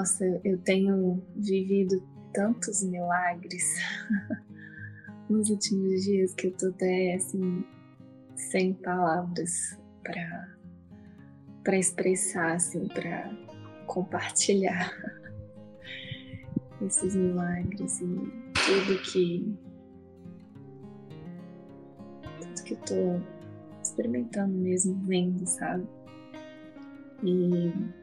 Nossa, eu tenho vivido tantos milagres nos últimos dias que eu tô até assim sem palavras para para expressar assim, para compartilhar esses milagres e tudo que tudo que eu tô experimentando mesmo, vendo, sabe? E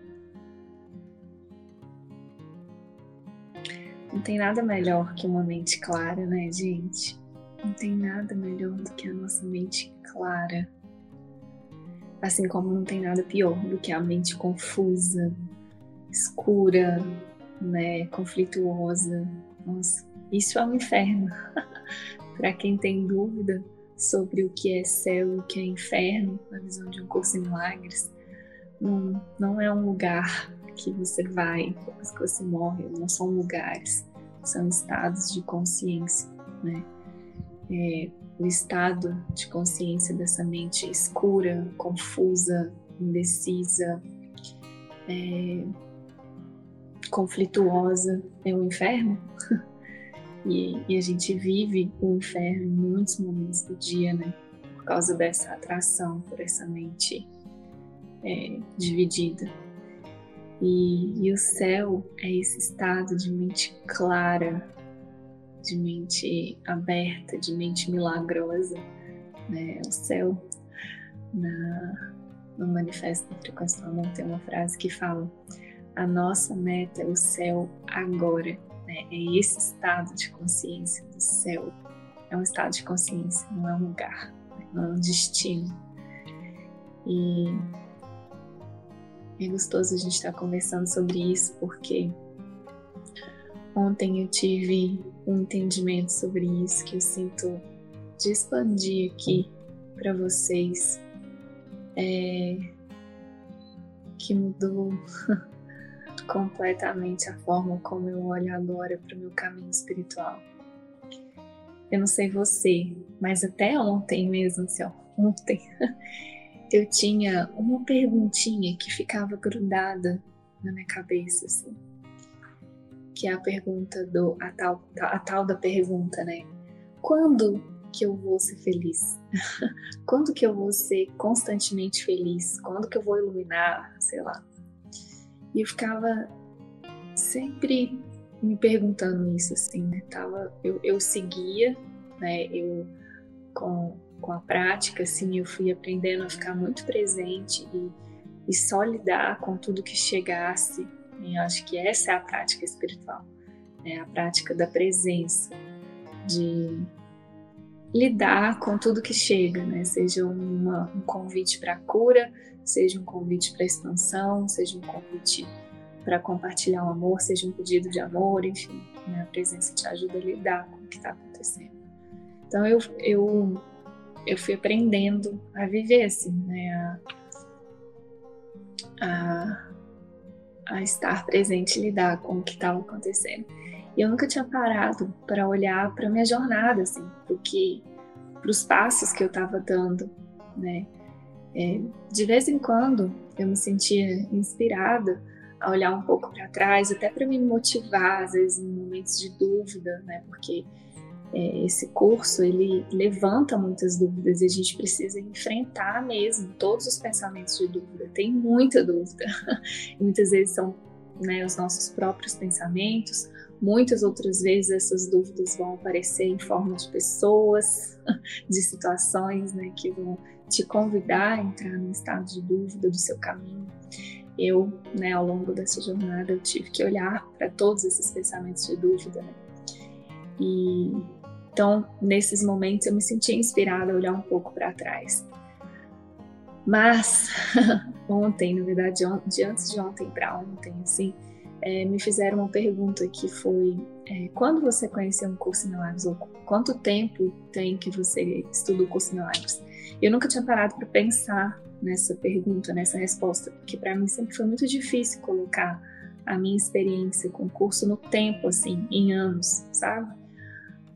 não tem nada melhor que uma mente clara, né, gente? Não tem nada melhor do que a nossa mente clara. Assim como não tem nada pior do que a mente confusa, escura, né, conflituosa. Nossa, isso é um inferno. Para quem tem dúvida sobre o que é céu e o que é inferno, na visão de um curso em milagres, não, não é um lugar que você vai depois que você morre, não são lugares, são estados de consciência, né? É, o estado de consciência dessa mente escura, confusa, indecisa, é, conflituosa é o inferno. e, e, a gente vive o inferno em muitos momentos do dia, né? Por causa dessa atração por essa mente é, dividida. E, e o céu é esse estado de mente clara, de mente aberta, de mente milagrosa. Né? O céu, na, no Manifesto da Frequência do Amor, tem uma frase que fala: A nossa meta é o céu agora. Né? É esse estado de consciência do céu. É um estado de consciência, não é um lugar, não é um destino. E é gostoso a gente estar conversando sobre isso, porque ontem eu tive um entendimento sobre isso que eu sinto de expandir aqui para vocês, é, que mudou completamente a forma como eu olho agora para o meu caminho espiritual. Eu não sei você, mas até ontem mesmo, assim, ó, ontem, eu tinha uma perguntinha que ficava grudada na minha cabeça, assim. Que é a pergunta do. a tal, a tal da pergunta, né? Quando que eu vou ser feliz? Quando que eu vou ser constantemente feliz? Quando que eu vou iluminar? Sei lá. E eu ficava sempre me perguntando isso, assim, né? Tava, eu, eu seguia, né? Eu com com a prática, assim, eu fui aprendendo a ficar muito presente e, e só lidar com tudo que chegasse. E acho que essa é a prática espiritual, é a prática da presença, de lidar com tudo que chega, né? Seja uma, um convite para cura, seja um convite para expansão, seja um convite para compartilhar o amor, seja um pedido de amor, enfim, né? a presença te ajuda a lidar com o que está acontecendo. Então eu, eu eu fui aprendendo a viver assim, né? A, a, a estar presente lidar com o que estava acontecendo. E eu nunca tinha parado para olhar para minha jornada, assim, porque para os passos que eu estava dando, né? É, de vez em quando eu me sentia inspirada a olhar um pouco para trás, até para me motivar, às vezes em momentos de dúvida, né? Porque é, esse curso ele levanta muitas dúvidas e a gente precisa enfrentar mesmo todos os pensamentos de dúvida. Tem muita dúvida, muitas vezes são né, os nossos próprios pensamentos. Muitas outras vezes essas dúvidas vão aparecer em forma de pessoas, de situações né, que vão te convidar a entrar num estado de dúvida do seu caminho. Eu, né, ao longo dessa jornada, eu tive que olhar para todos esses pensamentos de dúvida né, e então, nesses momentos, eu me sentia inspirada a olhar um pouco para trás. Mas, ontem, na verdade, de antes de ontem para ontem, assim, é, me fizeram uma pergunta que foi: é, quando você conheceu um curso em milagres? Ou quanto tempo tem que você estuda o curso em milagres? Eu nunca tinha parado para pensar nessa pergunta, nessa resposta, porque para mim sempre foi muito difícil colocar a minha experiência com o curso no tempo, assim, em anos, sabe?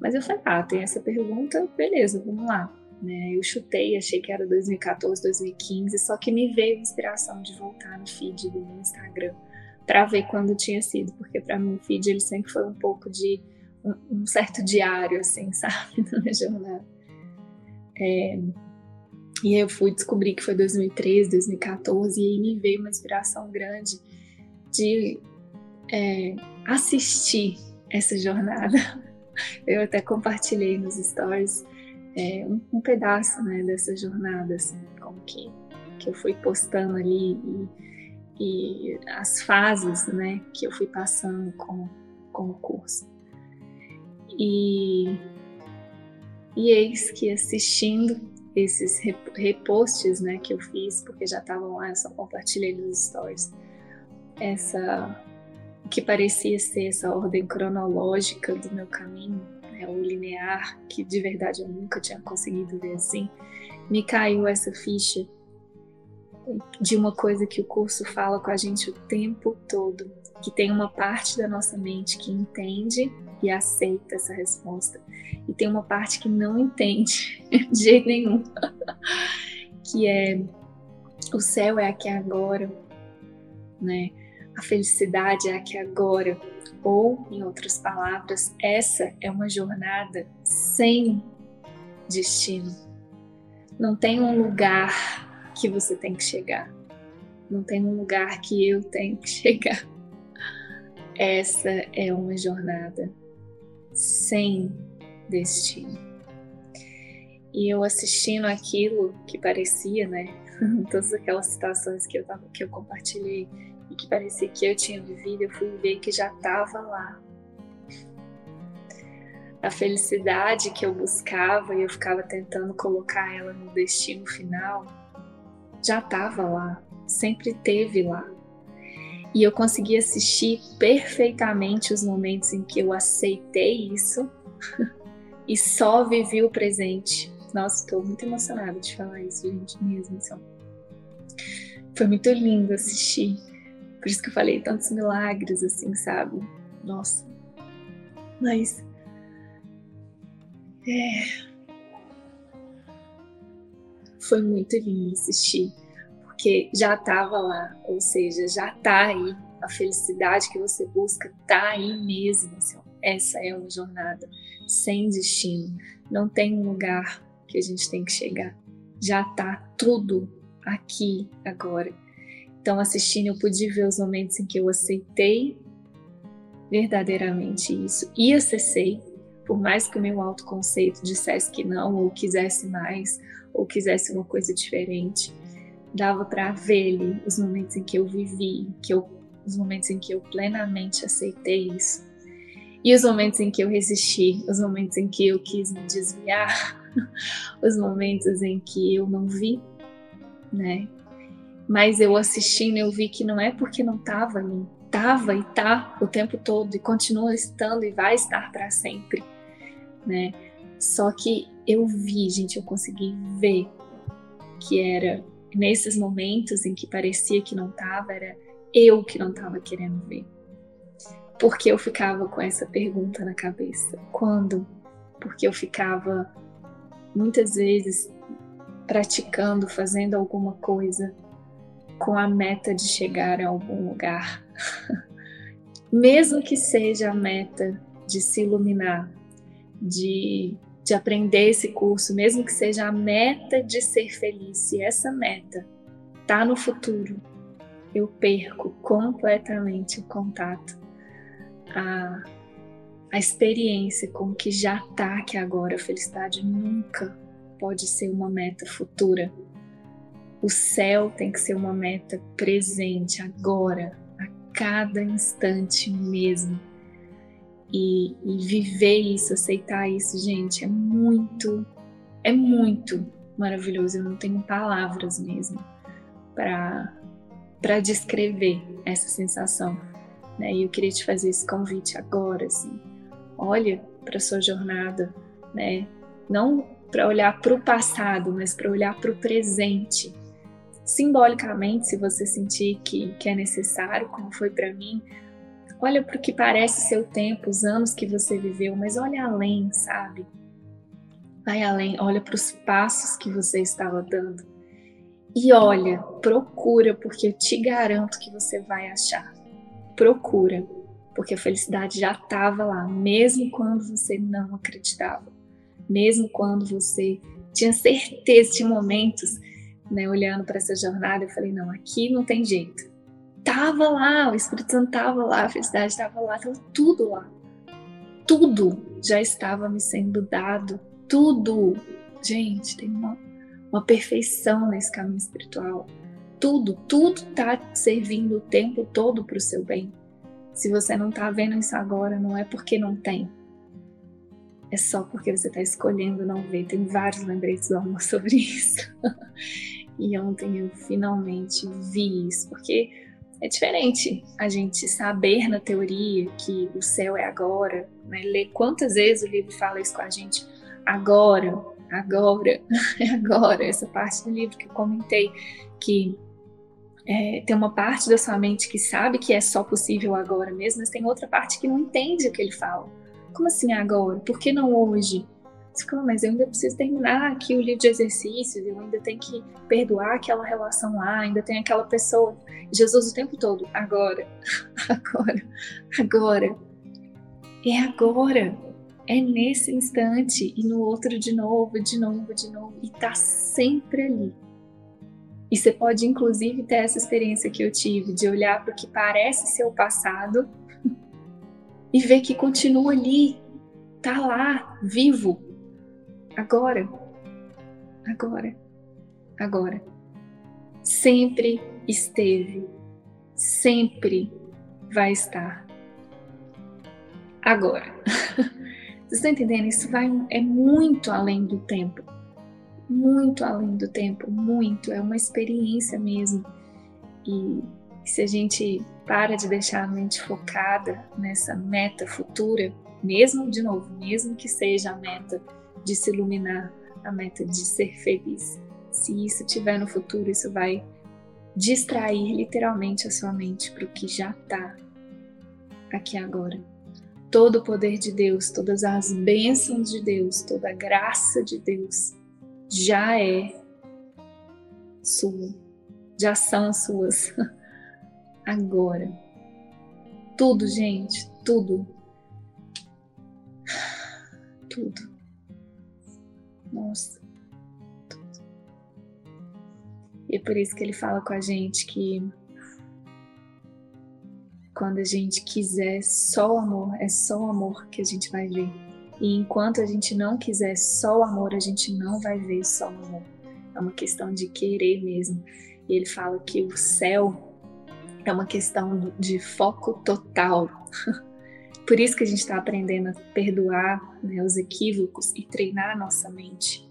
Mas eu falei, ah, tem essa pergunta, beleza, vamos lá. Né? Eu chutei, achei que era 2014, 2015, só que me veio a inspiração de voltar no feed do meu Instagram, para ver quando tinha sido, porque para mim o feed ele sempre foi um pouco de um, um certo diário, assim, sabe, na minha jornada. É, e eu fui descobrir que foi 2013, 2014, e aí me veio uma inspiração grande de é, assistir essa jornada. Eu até compartilhei nos stories é, um, um, pedaço né, dessa jornada, assim, como que, que eu fui postando ali e, e as fases né, que eu fui passando com, com o curso. E, e eis que assistindo esses reposts né, que eu fiz, porque já estavam lá, eu só compartilhei nos stories, essa que parecia ser essa ordem cronológica do meu caminho, né, o linear, que de verdade eu nunca tinha conseguido ver assim, me caiu essa ficha de uma coisa que o curso fala com a gente o tempo todo, que tem uma parte da nossa mente que entende e aceita essa resposta, e tem uma parte que não entende de jeito nenhum, que é o céu é aqui agora, né? A felicidade é aqui agora, ou, em outras palavras, essa é uma jornada sem destino. Não tem um lugar que você tem que chegar. Não tem um lugar que eu tenho que chegar. Essa é uma jornada sem destino. E eu assistindo aquilo que parecia, né? Todas aquelas situações que eu, tava, que eu compartilhei e que parecia que eu tinha vivido, eu fui ver que já estava lá. A felicidade que eu buscava e eu ficava tentando colocar ela no destino final, já estava lá, sempre teve lá. E eu consegui assistir perfeitamente os momentos em que eu aceitei isso e só vivi o presente. Nossa, estou muito emocionada de falar isso, gente, mesmo. Assim. Foi muito lindo assistir. Por isso que eu falei tantos milagres, assim, sabe? Nossa. Mas. É, foi muito lindo assistir, porque já estava lá, ou seja, já está aí. A felicidade que você busca está aí mesmo. Assim, essa é uma jornada sem destino. Não tem um lugar que a gente tem que chegar. Já está tudo aqui agora. Então, assistindo, eu pude ver os momentos em que eu aceitei verdadeiramente isso e acessei, por mais que o meu autoconceito dissesse que não, ou quisesse mais, ou quisesse uma coisa diferente. Dava para ver ali os momentos em que eu vivi, que eu, os momentos em que eu plenamente aceitei isso. E os momentos em que eu resisti, os momentos em que eu quis me desviar, os momentos em que eu não vi, né? Mas eu assistindo, eu vi que não é porque não estava ali, estava e tá o tempo todo e continua estando e vai estar para sempre, né? Só que eu vi, gente, eu consegui ver que era nesses momentos em que parecia que não estava, era eu que não estava querendo ver. Porque eu ficava com essa pergunta na cabeça: quando? Porque eu ficava muitas vezes praticando, fazendo alguma coisa com a meta de chegar a algum lugar. Mesmo que seja a meta de se iluminar, de de aprender esse curso, mesmo que seja a meta de ser feliz, se essa meta está no futuro, eu perco completamente o contato, a, a experiência com o que já está aqui agora. A felicidade nunca pode ser uma meta futura. O céu tem que ser uma meta presente, agora, a cada instante mesmo e, e viver isso, aceitar isso, gente, é muito, é muito maravilhoso. Eu não tenho palavras mesmo para descrever essa sensação. Né? E eu queria te fazer esse convite agora, assim. Olha para sua jornada, né? Não para olhar para o passado, mas para olhar para o presente. Simbolicamente, se você sentir que, que é necessário, como foi para mim, Olha para o que parece ser o tempo, os anos que você viveu, mas olha além, sabe? Vai além, olha para os passos que você estava dando. E olha, procura, porque eu te garanto que você vai achar. procura, porque a felicidade já estava lá, mesmo quando você não acreditava, mesmo quando você tinha certeza, tinha momentos, né, olhando para essa jornada, eu falei, não, aqui não tem jeito. Tava lá, o Espírito Santo tava lá, a felicidade estava lá, estava tudo lá. Tudo já estava me sendo dado, tudo. Gente, tem uma, uma perfeição nesse caminho espiritual. Tudo, tudo está servindo o tempo todo para o seu bem. Se você não está vendo isso agora, não é porque não tem. É só porque você está escolhendo não ver. Tem vários lembretes do amor sobre isso. E ontem eu finalmente vi isso, porque é diferente a gente saber na teoria que o céu é agora, né? ler quantas vezes o livro fala isso com a gente, agora, agora, agora, essa parte do livro que eu comentei, que é, tem uma parte da sua mente que sabe que é só possível agora mesmo, mas tem outra parte que não entende o que ele fala. Como assim agora? Por que não hoje? Você fala, mas eu ainda preciso terminar aqui o livro de exercícios, eu ainda tenho que perdoar aquela relação lá, ainda tem aquela pessoa. Jesus o tempo todo, agora, agora, agora. É agora. É nesse instante e no outro de novo, de novo, de novo. E tá sempre ali. E você pode, inclusive, ter essa experiência que eu tive de olhar para o que parece ser o passado e ver que continua ali, tá lá, vivo, agora, agora, agora. Sempre esteve, sempre vai estar. Agora. Vocês estão entendendo? Isso vai, é muito além do tempo. Muito além do tempo, muito. É uma experiência mesmo. E se a gente para de deixar a mente focada nessa meta futura, mesmo de novo, mesmo que seja a meta de se iluminar, a meta de ser feliz, se isso tiver no futuro, isso vai distrair literalmente a sua mente para o que já está aqui agora. Todo o poder de Deus, todas as bênçãos de Deus, toda a graça de Deus já é sua, já são suas. agora. Tudo, gente, tudo. Tudo. Nossa. E é por isso que ele fala com a gente que quando a gente quiser só o amor, é só o amor que a gente vai ver. E enquanto a gente não quiser só o amor, a gente não vai ver só o amor. É uma questão de querer mesmo. E ele fala que o céu é uma questão de foco total. Por isso que a gente está aprendendo a perdoar né, os equívocos e treinar a nossa mente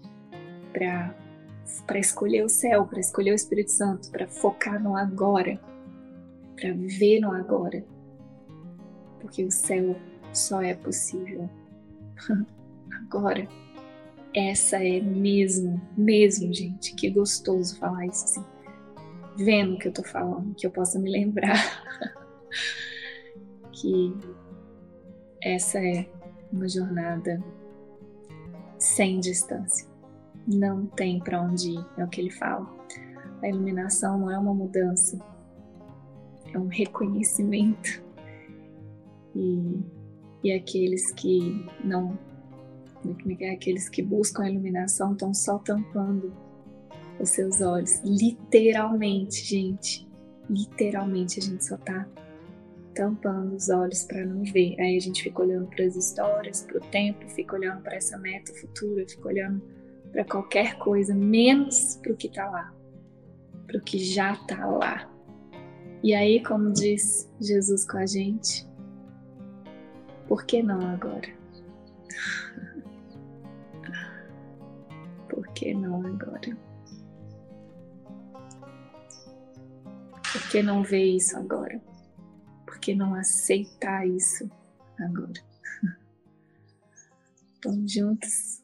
para escolher o céu, para escolher o Espírito Santo, para focar no agora, para viver no agora. Porque o céu só é possível agora. Essa é mesmo, mesmo, gente. Que gostoso falar isso assim vendo o que eu tô falando, que eu possa me lembrar que essa é uma jornada sem distância. Não tem para onde ir, é o que ele fala. A iluminação não é uma mudança, é um reconhecimento. E, e aqueles que não, é é? aqueles que buscam a iluminação estão só tampando os seus olhos. Literalmente, gente. Literalmente, a gente só tá tampando os olhos para não ver. Aí a gente fica olhando para as histórias, para o tempo, fica olhando para essa meta futura, fica olhando para qualquer coisa, menos para o que tá lá, para o que já tá lá. E aí, como diz Jesus com a gente, por que não agora? por que não agora? Por que não ver isso agora? que não aceitar isso agora? Vamos juntos?